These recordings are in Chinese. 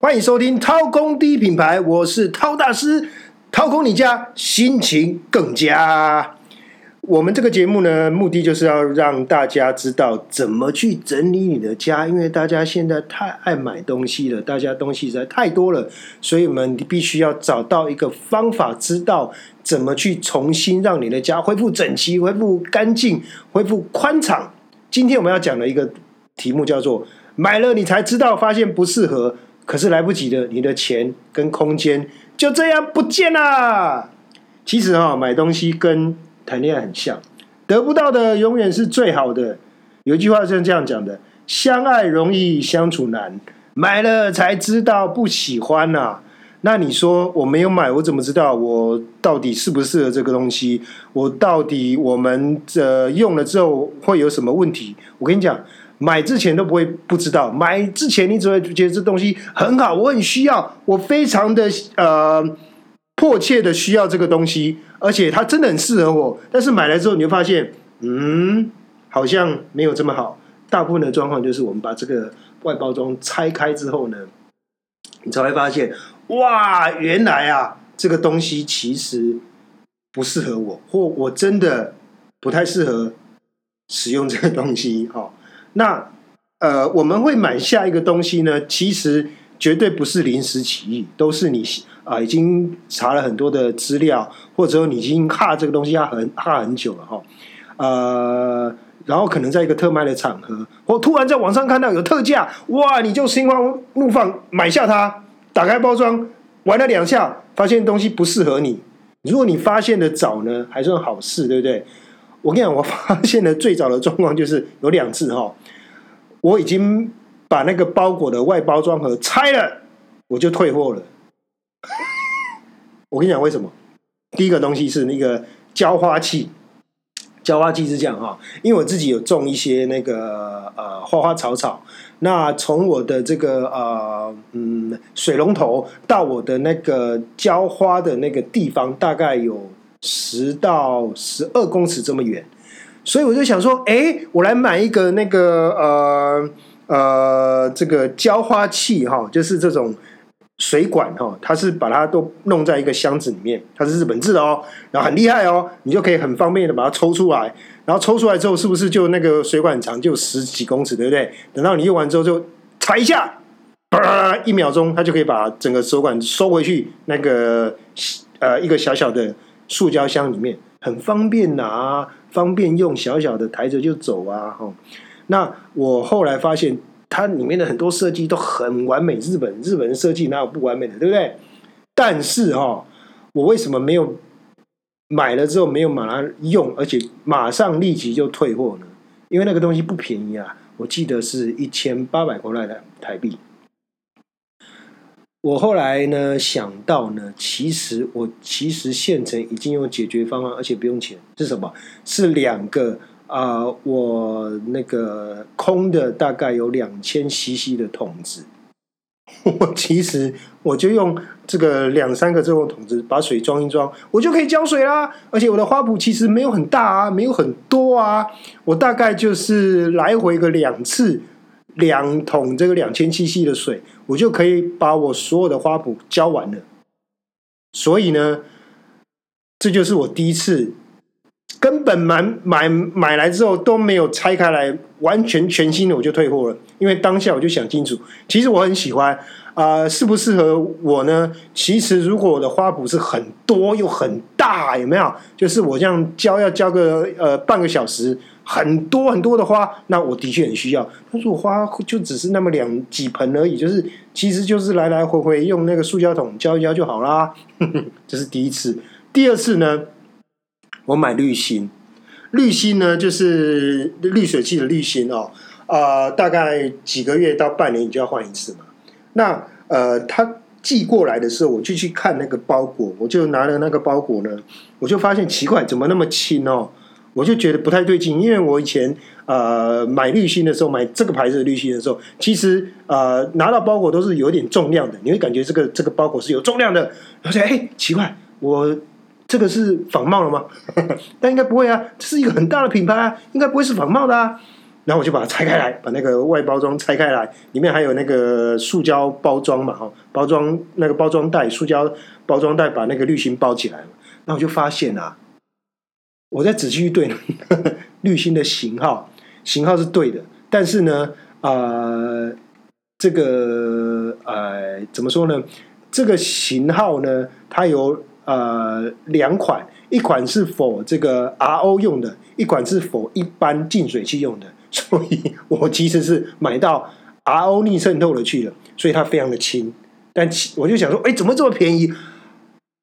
欢迎收听掏空第一品牌，我是掏大师，掏空你家，心情更佳。我们这个节目呢，目的就是要让大家知道怎么去整理你的家，因为大家现在太爱买东西了，大家东西实在太多了，所以我们必须要找到一个方法，知道怎么去重新让你的家恢复整齐、恢复干净、恢复宽敞。今天我们要讲的一个题目叫做“买了你才知道，发现不适合，可是来不及的，你的钱跟空间就这样不见了。”其实哈，买东西跟谈恋爱很像，得不到的永远是最好的。有一句话是这样讲的：相爱容易相处难，买了才知道不喜欢呐。那你说我没有买，我怎么知道我到底适不适合这个东西？我到底我们这用了之后会有什么问题？我跟你讲，买之前都不会不知道，买之前你只会觉得这东西很好，我很需要，我非常的呃迫切的需要这个东西。而且它真的很适合我，但是买来之后你会发现，嗯，好像没有这么好。大部分的状况就是我们把这个外包装拆开之后呢，你才会发现，哇，原来啊，这个东西其实不适合我，或我真的不太适合使用这个东西。哈，那呃，我们会买下一个东西呢，其实绝对不是临时起意，都是你。啊，已经查了很多的资料，或者说你已经哈这个东西哈很哈很久了哈，呃，然后可能在一个特卖的场合，或突然在网上看到有特价，哇，你就心花怒放买下它，打开包装玩了两下，发现东西不适合你。如果你发现的早呢，还算好事，对不对？我跟你讲，我发现的最早的状况就是有两次哈，我已经把那个包裹的外包装盒拆了，我就退货了。我跟你讲为什么？第一个东西是那个浇花器，浇花器是这样哈，因为我自己有种一些那个呃花花草草，那从我的这个呃嗯水龙头到我的那个浇花的那个地方，大概有十到十二公尺这么远，所以我就想说，哎，我来买一个那个呃呃这个浇花器哈，就是这种。水管哈，它是把它都弄在一个箱子里面，它是日本制的哦，然后很厉害哦，你就可以很方便的把它抽出来，然后抽出来之后，是不是就那个水管长就十几公尺，对不对？等到你用完之后，就踩一下，一秒钟，它就可以把整个水管收回去，那个呃一个小小的塑胶箱里面，很方便拿，方便用，小小的抬着就走啊，哈。那我后来发现。它里面的很多设计都很完美，日本日本人设计哪有不完美的，对不对？但是哈，我为什么没有买了之后没有马上用，而且马上立即就退货呢？因为那个东西不便宜啊，我记得是一千八百块的台币。我后来呢想到呢，其实我其实现成已经有解决方案，而且不用钱，是什么？是两个。啊，我那个空的大概有两千 CC 的桶子，我其实我就用这个两三个这种桶子把水装一装，我就可以浇水啦。而且我的花圃其实没有很大啊，没有很多啊，我大概就是来回个两次，两桶这个两千 CC 的水，我就可以把我所有的花圃浇完了。所以呢，这就是我第一次。根本买买买来之后都没有拆开来，完全全新的我就退货了，因为当下我就想清楚，其实我很喜欢啊，适不适合我呢？其实如果我的花圃是很多又很大，有没有？就是我这样浇要浇个呃半个小时，很多很多的花，那我的确很需要。但是我花就只是那么两几盆而已，就是其实就是来来回回用那个塑胶桶浇一浇就好啦。这是第一次，第二次呢？我买滤芯，滤芯呢就是滤水器的滤芯哦，呃，大概几个月到半年你就要换一次嘛。那呃，他寄过来的时候，我就去看那个包裹，我就拿了那个包裹呢，我就发现奇怪，怎么那么轻哦？我就觉得不太对劲，因为我以前呃买滤芯的时候，买这个牌子的滤芯的时候，其实呃拿到包裹都是有点重量的，你会感觉这个这个包裹是有重量的。而且哎，奇怪，我。这个是仿冒了吗？但应该不会啊，这是一个很大的品牌啊，应该不会是仿冒的啊。然后我就把它拆开来，把那个外包装拆开来，里面还有那个塑胶包装嘛，哈，包装那个包装袋，塑胶包装袋把那个滤芯包起来了。那我就发现啊，我在仔细去对 滤芯的型号，型号是对的，但是呢，呃，这个呃，怎么说呢？这个型号呢，它有呃两款，一款是否这个 RO 用的，一款是否一般净水器用的。所以我其实是买到 RO 逆渗透的去了，所以它非常的轻。但我就想说，哎，怎么这么便宜？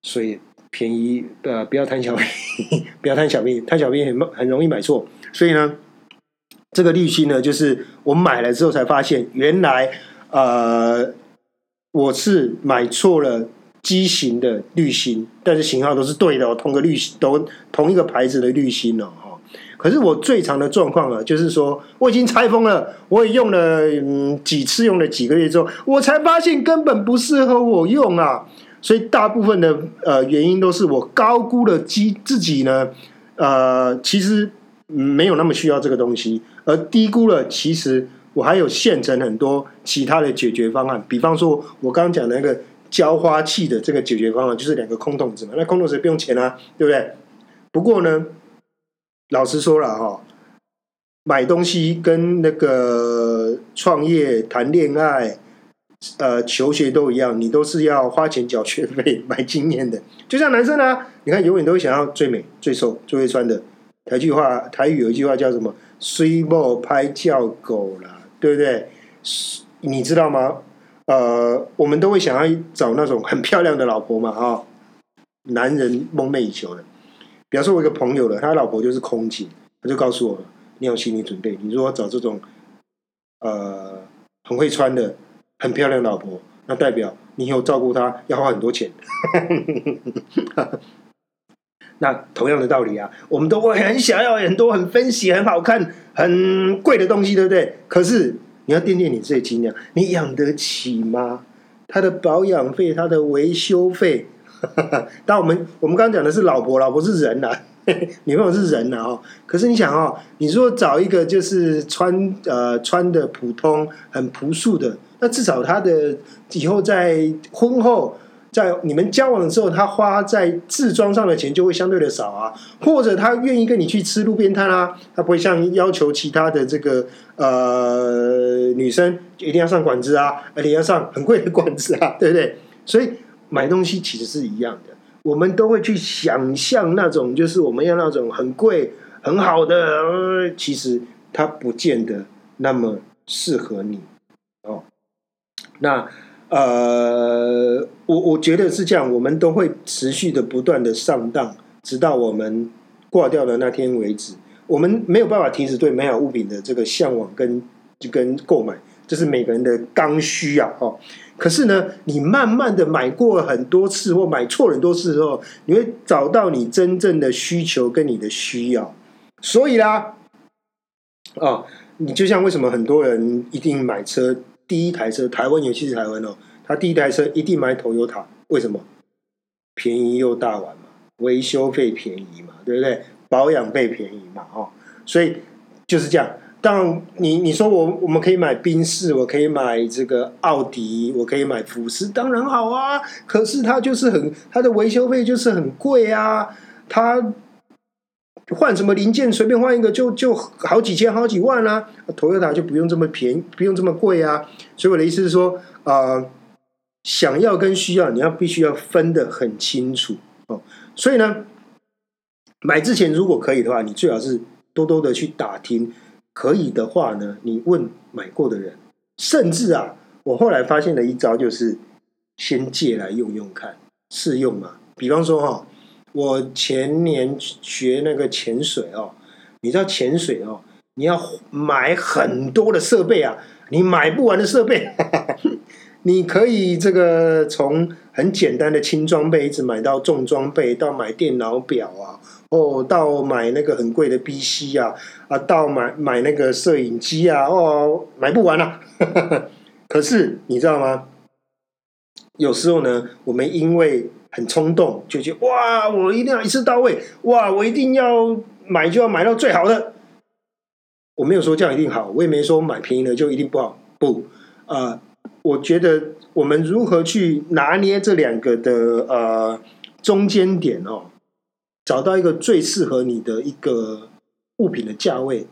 所以便宜呃，不要贪小便宜，不要贪小便宜，贪小便宜很很容易买错。所以呢，这个滤芯呢，就是我买了之后才发现，原来呃，我是买错了机型的滤芯，但是型号都是对的，同个滤都同一个牌子的滤芯哦。可是我最长的状况啊，就是说我已经拆封了，我也用了嗯几次，用了几个月之后，我才发现根本不适合我用啊。所以大部分的呃原因都是我高估了机自己呢，呃，其实没有那么需要这个东西，而低估了其实我还有现成很多其他的解决方案。比方说，我刚刚讲的那个浇花器的这个解决方案，就是两个空桶子嘛，那空桶子不用钱啊，对不对？不过呢。老实说了哈，买东西跟那个创业、谈恋爱、呃求学都一样，你都是要花钱缴学费、买经验的。就像男生啊，你看永远都会想要最美、最瘦、最会穿的。台句话，台语有一句话叫什么？“虽莫拍叫狗啦，对不对？你知道吗？呃，我们都会想要找那种很漂亮的老婆嘛，哈，男人梦寐以求的。比方说，我一个朋友了，他老婆就是空姐，他就告诉我，你有心理准备。你如果找这种，呃，很会穿的、很漂亮老婆，那代表你以后照顾她要花很多钱。那同样的道理啊，我们都会很想要很多很分析、很好看、很贵的东西，对不对？可是你要掂掂你自己斤两，你养得起吗？它的保养费、它的维修费。但我们我们刚刚讲的是老婆，老婆是人呐，女朋友是人呐哦。可是你想哦，你说找一个就是穿呃穿的普通、很朴素的，那至少他的以后在婚后，在你们交往的时候，他花在自装上的钱就会相对的少啊。或者他愿意跟你去吃路边摊啊，他不会像要求其他的这个呃女生一定要上馆子啊，而且要上很贵的馆子啊，对不对？所以。买东西其实是一样的，我们都会去想象那种，就是我们要那种很贵、很好的，其实它不见得那么适合你。那呃，我我觉得是这样，我们都会持续的不断的上当，直到我们挂掉的那天为止。我们没有办法停止对美好物品的这个向往跟就跟购买，这是每个人的刚需啊！哦。可是呢，你慢慢的买过很多次或买错很多次之后，你会找到你真正的需求跟你的需要。所以啦，哦，你就像为什么很多人一定买车，第一台车，台湾尤其是台湾哦，他第一台车一定买 Toyota，为什么？便宜又大碗嘛，维修费便宜嘛，对不对？保养费便宜嘛，哦，所以就是这样。但你你说我我们可以买宾士，我可以买这个奥迪，我可以买福斯，当然好啊。可是它就是很它的维修费就是很贵啊，它换什么零件随便换一个就就好几千好几万啊。Toyota 就不用这么便宜，不用这么贵啊。所以我的意思是说，啊，想要跟需要你要必须要分得很清楚哦。所以呢，买之前如果可以的话，你最好是多多的去打听。可以的话呢，你问买过的人，甚至啊，我后来发现了一招，就是先借来用用看，试用嘛。比方说哈，我前年学那个潜水哦，你知道潜水哦，你要买很多的设备啊，你买不完的设备，你可以这个从很简单的轻装备一直买到重装备，到买电脑表啊。哦，到买那个很贵的 B C 啊，啊，到买买那个摄影机啊，哦，买不完啊。可是你知道吗？有时候呢，我们因为很冲动，就觉得哇，我一定要一次到位，哇，我一定要买就要买到最好的。我没有说这样一定好，我也没说买便宜的就一定不好。不，呃，我觉得我们如何去拿捏这两个的呃中间点哦，找到一个最适合你的一个物品的价位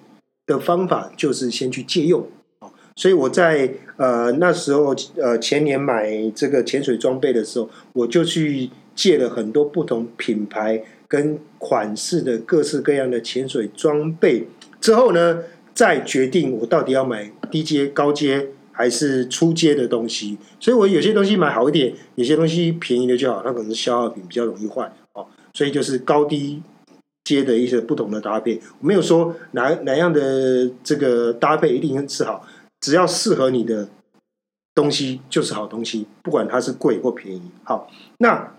的方法，就是先去借用。所以我在呃那时候呃前年买这个潜水装备的时候，我就去借了很多不同品牌跟款式的各式各样的潜水装备，之后呢，再决定我到底要买低阶、高阶还是初阶的东西。所以我有些东西买好一点，有些东西便宜的就好，那可能是消耗品，比较容易坏哦。所以就是高低阶的一些不同的搭配，没有说哪哪样的这个搭配一定是好。只要适合你的东西就是好东西，不管它是贵或便宜。好，那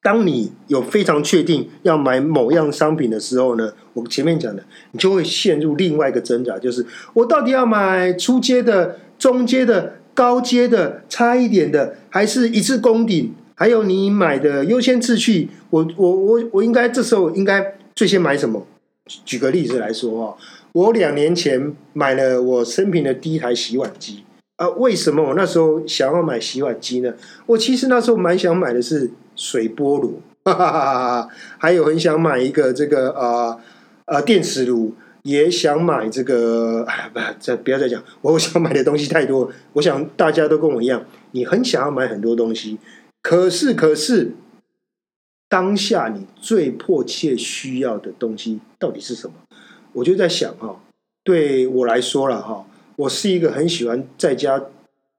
当你有非常确定要买某样商品的时候呢，我前面讲的，你就会陷入另外一个挣扎，就是我到底要买初阶的、中阶的、高阶的、差一点的，还是一次攻顶？还有你买的优先次序，我我我我应该这时候应该最先买什么？举个例子来说哦。我两年前买了我生平的第一台洗碗机啊！为什么我那时候想要买洗碗机呢？我其实那时候蛮想买的是水波炉，哈哈哈哈还有很想买一个这个啊啊电磁炉，也想买这个。哎，不，再不要再讲，我想买的东西太多。我想大家都跟我一样，你很想要买很多东西，可是可是当下你最迫切需要的东西到底是什么？我就在想哈，对我来说了哈，我是一个很喜欢在家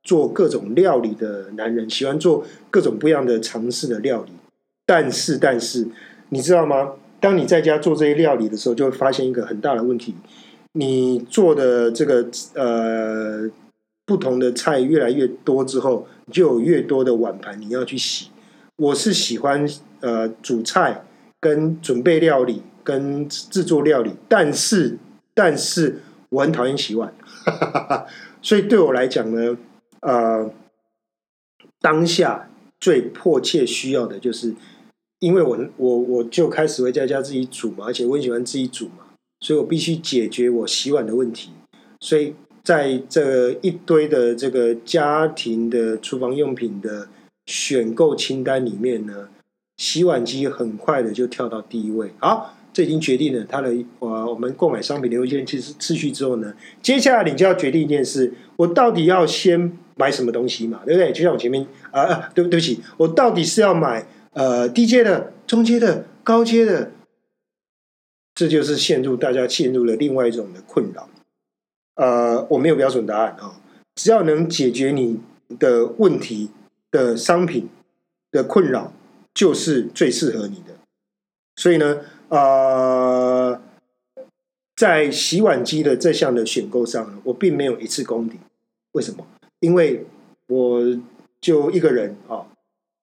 做各种料理的男人，喜欢做各种不一样的尝试的料理。但是，但是，你知道吗？当你在家做这些料理的时候，就会发现一个很大的问题：你做的这个呃不同的菜越来越多之后，就有越多的碗盘你要去洗。我是喜欢呃煮菜跟准备料理。跟制作料理，但是但是我很讨厌洗碗，所以对我来讲呢，呃，当下最迫切需要的就是，因为我我我就开始会在家自己煮嘛，而且我很喜欢自己煮嘛，所以我必须解决我洗碗的问题，所以在这一堆的这个家庭的厨房用品的选购清单里面呢，洗碗机很快的就跳到第一位，好。这已经决定了它的呃，我们购买商品的优先次次序之后呢，接下来你就要决定一件事：我到底要先买什么东西嘛？对不对？就像我前面啊，对对不起，我到底是要买呃低阶的、中阶的、高阶的？这就是陷入大家陷入了另外一种的困扰。呃，我没有标准答案啊，只要能解决你的问题的商品的困扰，就是最适合你的。所以呢。呃，在洗碗机的这项的选购上，我并没有一次功底。为什么？因为我就一个人啊，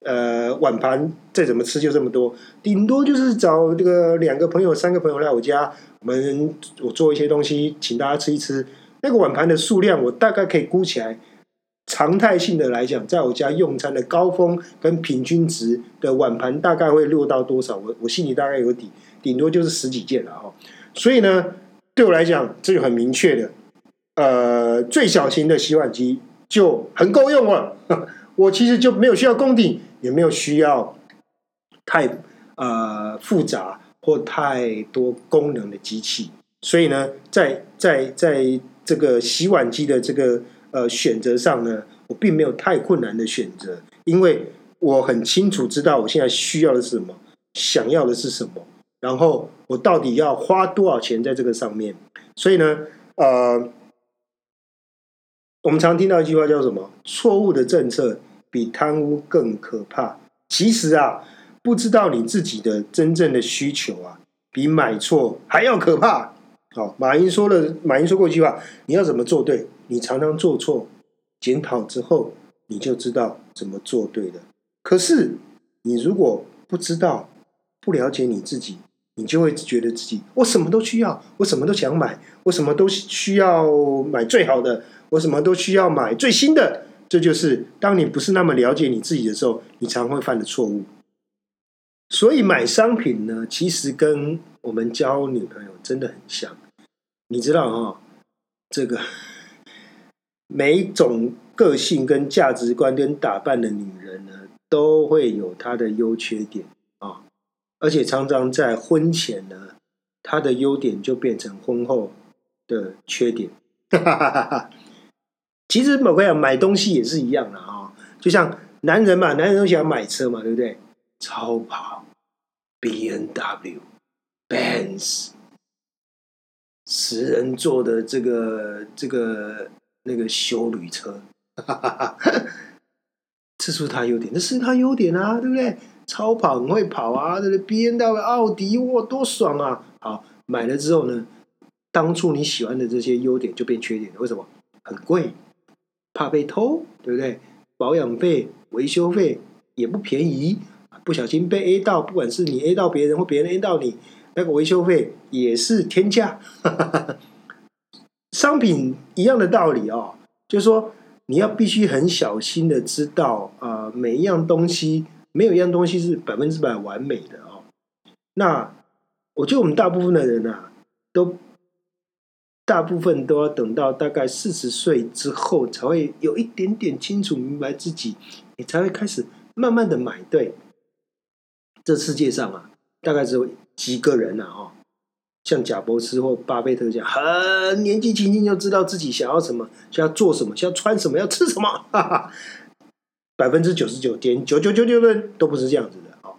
呃，碗盘再怎么吃就这么多，顶多就是找这个两个朋友、三个朋友来我家，我们我做一些东西，请大家吃一吃。那个碗盘的数量，我大概可以估起来。常态性的来讲，在我家用餐的高峰跟平均值的碗盘大概会落到多少？我我心里大概有底。顶多就是十几件了哈，所以呢，对我来讲，这就很明确的，呃，最小型的洗碗机就很够用了。我其实就没有需要功底，也没有需要太呃复杂或太多功能的机器。所以呢，在在在这个洗碗机的这个呃选择上呢，我并没有太困难的选择，因为我很清楚知道我现在需要的是什么，想要的是什么。然后我到底要花多少钱在这个上面？所以呢，呃，我们常听到一句话叫什么？错误的政策比贪污更可怕。其实啊，不知道你自己的真正的需求啊，比买错还要可怕。好，马云说了，马云说过一句话：你要怎么做对？你常常做错，检讨之后，你就知道怎么做对的。可是你如果不知道，不了解你自己。你就会觉得自己，我什么都需要，我什么都想买，我什么都需要买最好的，我什么都需要买最新的。这就是当你不是那么了解你自己的时候，你常会犯的错误。所以买商品呢，其实跟我们交女朋友真的很像。你知道哈，这个每一种个性、跟价值观、跟打扮的女人呢，都会有她的优缺点啊，而且常常在婚前呢，他的优点就变成婚后的缺点。其实某个讲买东西也是一样的啊，就像男人嘛，男人都喜欢买车嘛，对不对？超跑、B N W、Benz。十人座的这个这个那个修旅车，这是他优点，这是他优点啊，对不对？超跑很会跑啊，这个 B N W、奥迪，哇，多爽啊！好，买了之后呢，当初你喜欢的这些优点就变缺点了，为什么？很贵，怕被偷，对不对？保养费、维修费也不便宜，不小心被 A 到，不管是你 A 到别人或别人 A 到你。那个维修费也是天价，商品一样的道理哦，就是说你要必须很小心的知道啊，每一样东西没有一样东西是百分之百完美的哦。那我觉得我们大部分的人啊，都大部分都要等到大概四十岁之后，才会有一点点清楚明白自己，你才会开始慢慢的买对。这世界上啊，大概只有。几个人呐？哦，像贾伯斯或巴菲特这样，很年纪轻轻就知道自己想要什么，想要做什么，想要穿什么，要吃什么。哈哈百分之九十九点九九九九的都不是这样子的哦。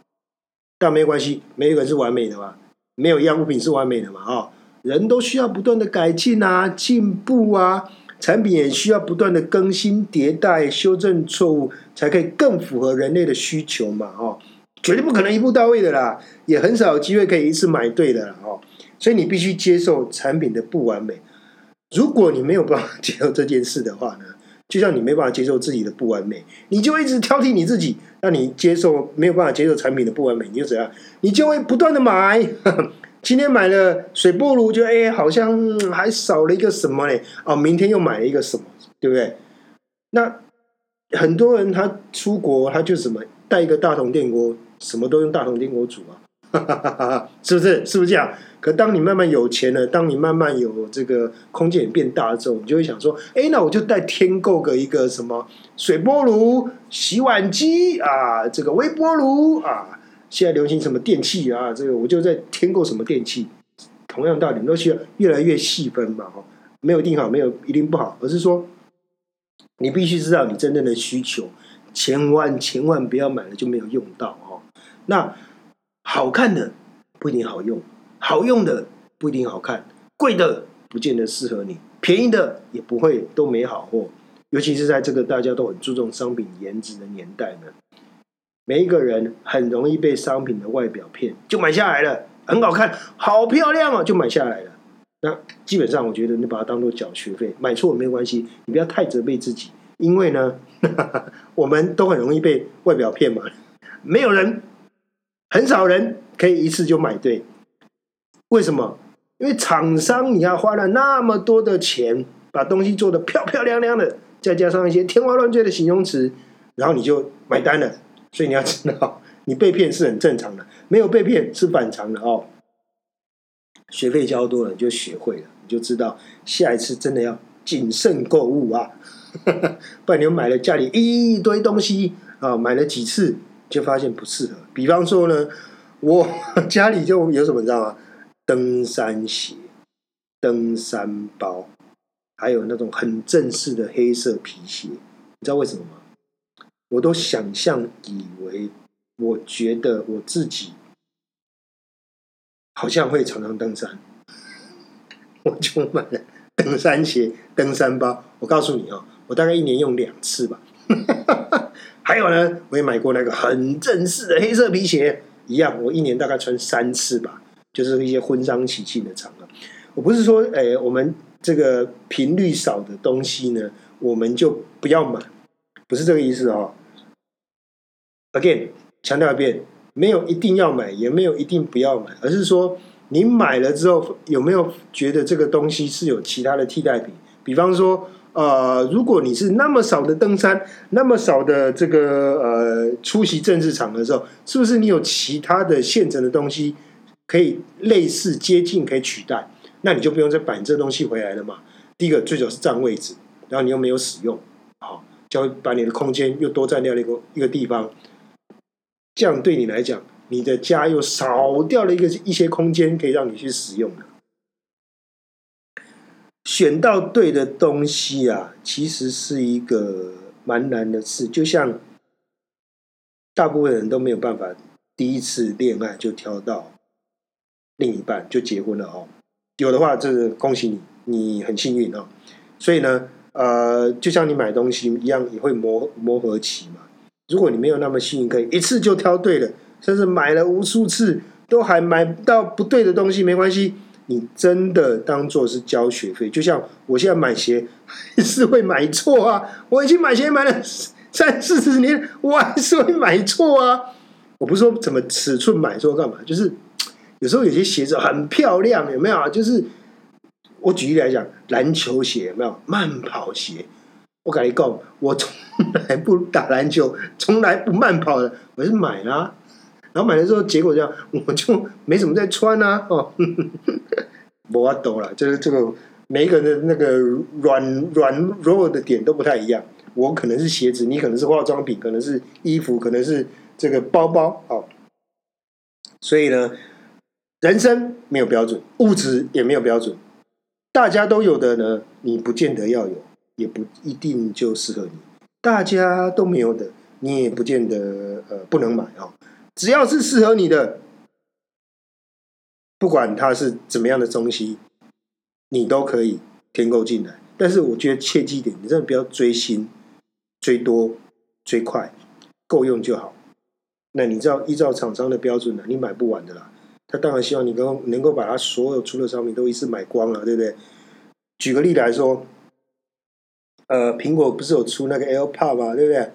但没关系，没有人是完美的嘛，没有一样物品是完美的嘛。哦，人都需要不断的改进啊，进步啊，产品也需要不断的更新迭代，修正错误，才可以更符合人类的需求嘛。哦。绝对不可能一步到位的啦，也很少有机会可以一次买对的啦哦。所以你必须接受产品的不完美。如果你没有办法接受这件事的话呢，就像你没办法接受自己的不完美，你就一直挑剔你自己。那你接受没有办法接受产品的不完美，你就怎样？你就会不断的买。今天买了水波炉，就哎，好像还少了一个什么嘞？哦，明天又买了一个什么，对不对？那很多人他出国，他就什么带一个大同电锅。什么都用大同电锅煮啊，是不是？是不是这样？可当你慢慢有钱了，当你慢慢有这个空间也变大了之后，你就会想说：哎，那我就再添购个一个什么水波炉、洗碗机啊，这个微波炉啊，现在流行什么电器啊？这个我就在添购什么电器。同样道理，都需要越来越细分嘛，哈，没有定好，没有一定不好，而是说你必须知道你真正的需求，千万千万不要买了就没有用到哦。那好看的不一定好用，好用的不一定好看，贵的不见得适合你，便宜的也不会都没好货。尤其是在这个大家都很注重商品颜值的年代呢，每一个人很容易被商品的外表骗，就买下来了，很好看，好漂亮哦，就买下来了。那基本上我觉得你把它当做缴学费，买错没有关系，你不要太责备自己，因为呢，我们都很容易被外表骗嘛，没有人。很少人可以一次就买对，为什么？因为厂商你要花了那么多的钱，把东西做的漂漂亮亮的，再加上一些天花乱坠的形容词，然后你就买单了。所以你要知道，你被骗是很正常的，没有被骗是反常的哦。学费交多了，你就学会了，你就知道下一次真的要谨慎购物啊，不然你买了家里一堆东西啊，买了几次。就发现不适合，比方说呢，我家里就有什么你知道吗？登山鞋、登山包，还有那种很正式的黑色皮鞋，你知道为什么吗？我都想象以为，我觉得我自己好像会常常登山，我就买了登山鞋、登山包。我告诉你哦，我大概一年用两次吧。还有呢，我也买过那个很正式的黑色皮鞋，一样，我一年大概穿三次吧，就是一些婚丧喜庆的场合。我不是说，哎，我们这个频率少的东西呢，我们就不要买，不是这个意思哦。Again，强调一遍，没有一定要买，也没有一定不要买，而是说你买了之后，有没有觉得这个东西是有其他的替代品？比方说。呃，如果你是那么少的登山，那么少的这个呃出席政治场的时候，是不是你有其他的现成的东西可以类似接近可以取代？那你就不用再摆这东西回来了嘛。第一个最主是占位置，然后你又没有使用，好，就把你的空间又多占掉了一个一个地方。这样对你来讲，你的家又少掉了一个一些空间可以让你去使用的。选到对的东西啊，其实是一个蛮难的事。就像大部分人都没有办法第一次恋爱就挑到另一半就结婚了哦。有的话，这是恭喜你，你很幸运哦。所以呢，呃，就像你买东西一样，也会磨磨合期嘛。如果你没有那么幸运，可以一次就挑对了，甚至买了无数次都还买到不对的东西，没关系。你真的当做是交学费，就像我现在买鞋还是会买错啊！我已经买鞋买了三四十年，我还是会买错啊！我不是说怎么尺寸买错干嘛，就是有时候有些鞋子很漂亮，有没有？就是我举例来讲，篮球鞋有没有？慢跑鞋，我跟你讲，我从来不打篮球，从来不慢跑的，我是买啦。然后买了之后，结果这样，我就没怎么在穿啊，哦，我懂了，就是这个每一个人的那个软软弱的点都不太一样。我可能是鞋子，你可能是化妆品，可能是衣服，可能是这个包包，哦。所以呢，人生没有标准，物质也没有标准，大家都有的呢，你不见得要有，也不一定就适合你。大家都没有的，你也不见得呃不能买哦。只要是适合你的，不管它是怎么样的东西，你都可以添购进来。但是我觉得切记一点，你真的不要追新、追多、追快，够用就好。那你知道依照厂商的标准呢，你买不完的啦。他当然希望你能能够把他所有出的商品都一次买光了，对不对？举个例来说，呃，苹果不是有出那个 AirPod 吗？对不对？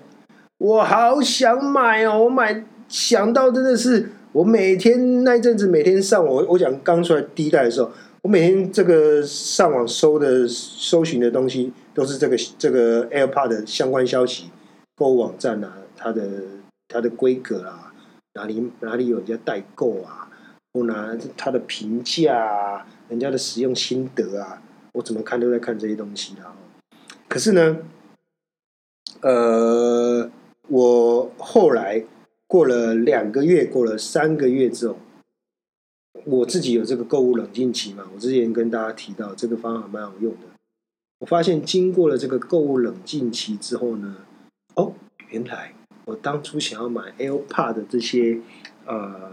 我好想买哦，我买。想到真的是，我每天那一阵子每天上网，我讲刚出来第一代的时候，我每天这个上网搜的搜寻的东西都是这个这个 AirPod 的相关消息，购物网站啊，它的它的规格啊，哪里哪里有人家代购啊，我拿它的评价啊，人家的使用心得啊，我怎么看都在看这些东西啊。可是呢，呃，我后来。过了两个月，过了三个月之后，我自己有这个购物冷静期嘛？我之前跟大家提到这个方法蛮好用的。我发现经过了这个购物冷静期之后呢，哦，原来我当初想要买 AirPod 的这些呃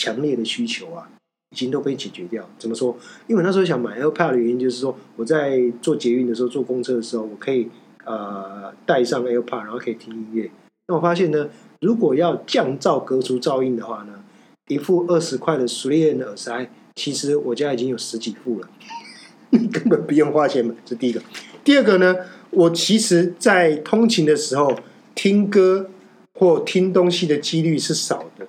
强烈的需求啊，已经都被解决掉。怎么说？因为那时候想买 AirPod 的原因就是说，我在做捷运的时候、坐公车的时候，我可以呃带上 AirPod，然后可以听音乐。那我发现呢。如果要降噪、隔除噪音的话呢，一副二十块的 s r e 耳塞，其实我家已经有十几副了，根本不用花钱买。这第一个。第二个呢，我其实，在通勤的时候听歌或听东西的几率是少的，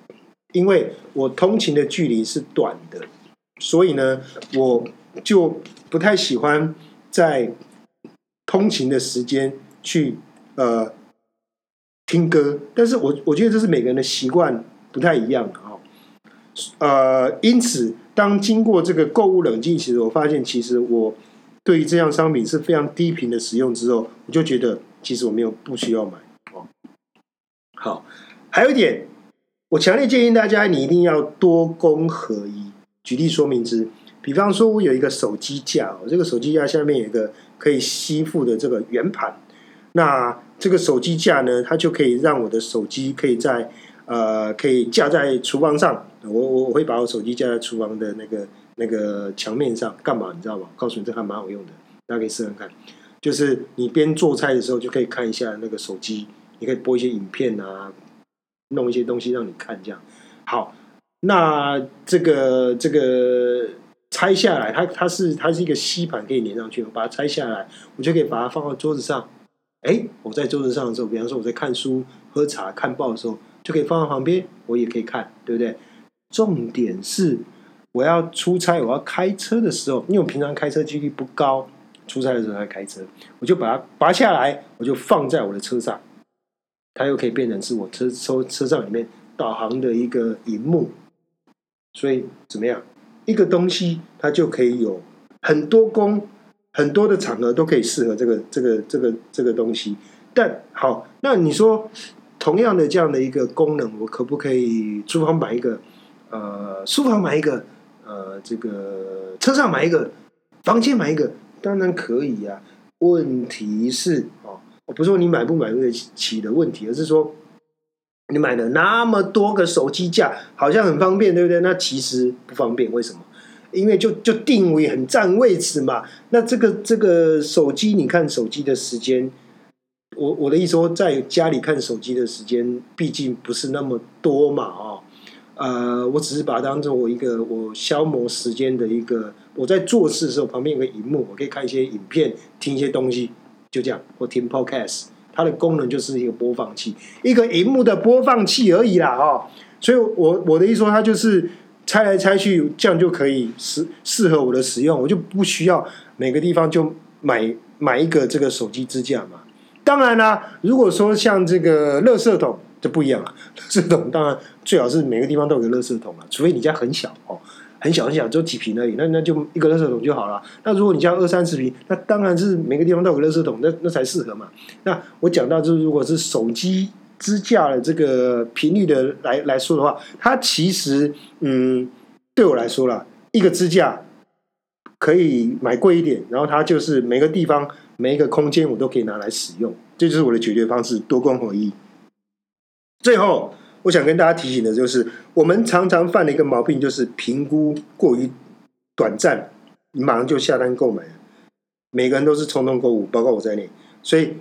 因为我通勤的距离是短的，所以呢，我就不太喜欢在通勤的时间去呃。听歌，但是我我觉得这是每个人的习惯不太一样的哦。呃，因此，当经过这个购物冷静期，我发现其实我对于这样商品是非常低频的使用之后，我就觉得其实我没有不需要买哦。好，还有一点，我强烈建议大家，你一定要多功合一。举例说明之，比方说我有一个手机架，我这个手机架下面有一个可以吸附的这个圆盘。那这个手机架呢，它就可以让我的手机可以在呃，可以架在厨房上。我我我会把我手机架在厨房的那个那个墙面上，干嘛你知道吗？告诉你，这还蛮好用的，大家可以试试看。就是你边做菜的时候，就可以看一下那个手机，你可以播一些影片啊，弄一些东西让你看，这样。好，那这个这个拆下来，它它是它是一个吸盘，可以连上去。我把它拆下来，我就可以把它放到桌子上。哎，我在桌子上的时候，比方说我在看书、喝茶、看报的时候，就可以放在旁边，我也可以看，对不对？重点是我要出差、我要开车的时候，因为我平常开车几率不高，出差的时候才开车，我就把它拔下来，我就放在我的车上，它又可以变成是我车车车上里面导航的一个荧幕。所以怎么样？一个东西它就可以有很多功，很多的场合都可以适合这个这个这个这个东西。但好，那你说同样的这样的一个功能，我可不可以厨房买一个，呃，书房买一个，呃，这个车上买一个，房间买一个？当然可以呀。问题是，不是说你买不买得起的问题，而是说你买了那么多个手机架，好像很方便，对不对？那其实不方便，为什么？因为就就定位很占位置嘛。那这个这个手机，你看手机的时间。我我的意思说，在家里看手机的时间，毕竟不是那么多嘛，哦，呃，我只是把它当做我一个我消磨时间的一个，我在做事的时候旁边有个荧幕，我可以看一些影片，听一些东西，就这样，或听 podcast，它的功能就是一个播放器，一个荧幕的播放器而已啦，哦，所以我我的意思说，它就是拆来拆去，这样就可以适适合我的使用，我就不需要每个地方就买买一个这个手机支架嘛。当然啦，如果说像这个垃圾桶就不一样了。垃圾桶当然最好是每个地方都有个垃圾桶啊，除非你家很小哦，很小很小，只有几平而已，那那就一个垃圾桶就好了。那如果你家二三十平，那当然是每个地方都有个垃圾桶，那那才适合嘛。那我讲到就是，如果是手机支架的这个频率的来来说的话，它其实嗯，对我来说啦，一个支架可以买贵一点，然后它就是每个地方。每一个空间我都可以拿来使用，这就是我的解决方式，多功合一。最后，我想跟大家提醒的就是，我们常常犯的一个毛病，就是评估过于短暂，你马上就下单购买。每个人都是冲动购物，包括我在内。所以，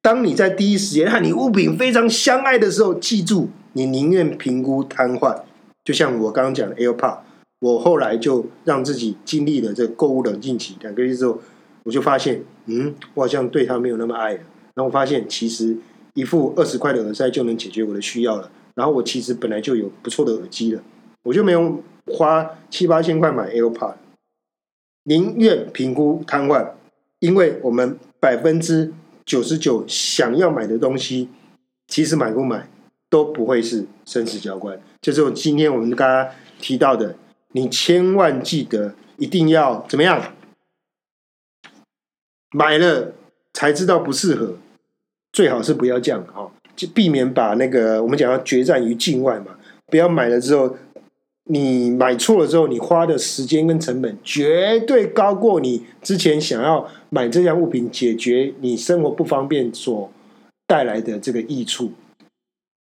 当你在第一时间和你物品非常相爱的时候，记住，你宁愿评估瘫痪。就像我刚刚讲的 AirPod，我后来就让自己经历了这购物冷静期，两个月之后。我就发现，嗯，我好像对他没有那么爱了。然后我发现，其实一副二十块的耳塞就能解决我的需要了。然后我其实本来就有不错的耳机了，我就没有花七八千块买 AirPod。宁愿评估瘫痪，因为我们百分之九十九想要买的东西，其实买不买都不会是生死交关。就是我今天我们刚刚提到的，你千万记得一定要怎么样？买了才知道不适合，最好是不要这样哈，就避免把那个我们讲要决战于境外嘛。不要买了之后，你买错了之后，你花的时间跟成本绝对高过你之前想要买这样物品解决你生活不方便所带来的这个益处。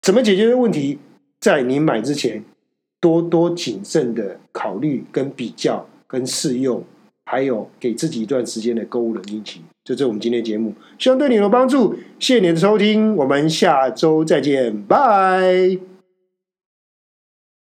怎么解决的问题，在你买之前多多谨慎的考虑、跟比较、跟试用。还有给自己一段时间的购物冷静期，这是我们今天的节目，希望对你有帮助。谢谢你的收听，我们下周再见，拜。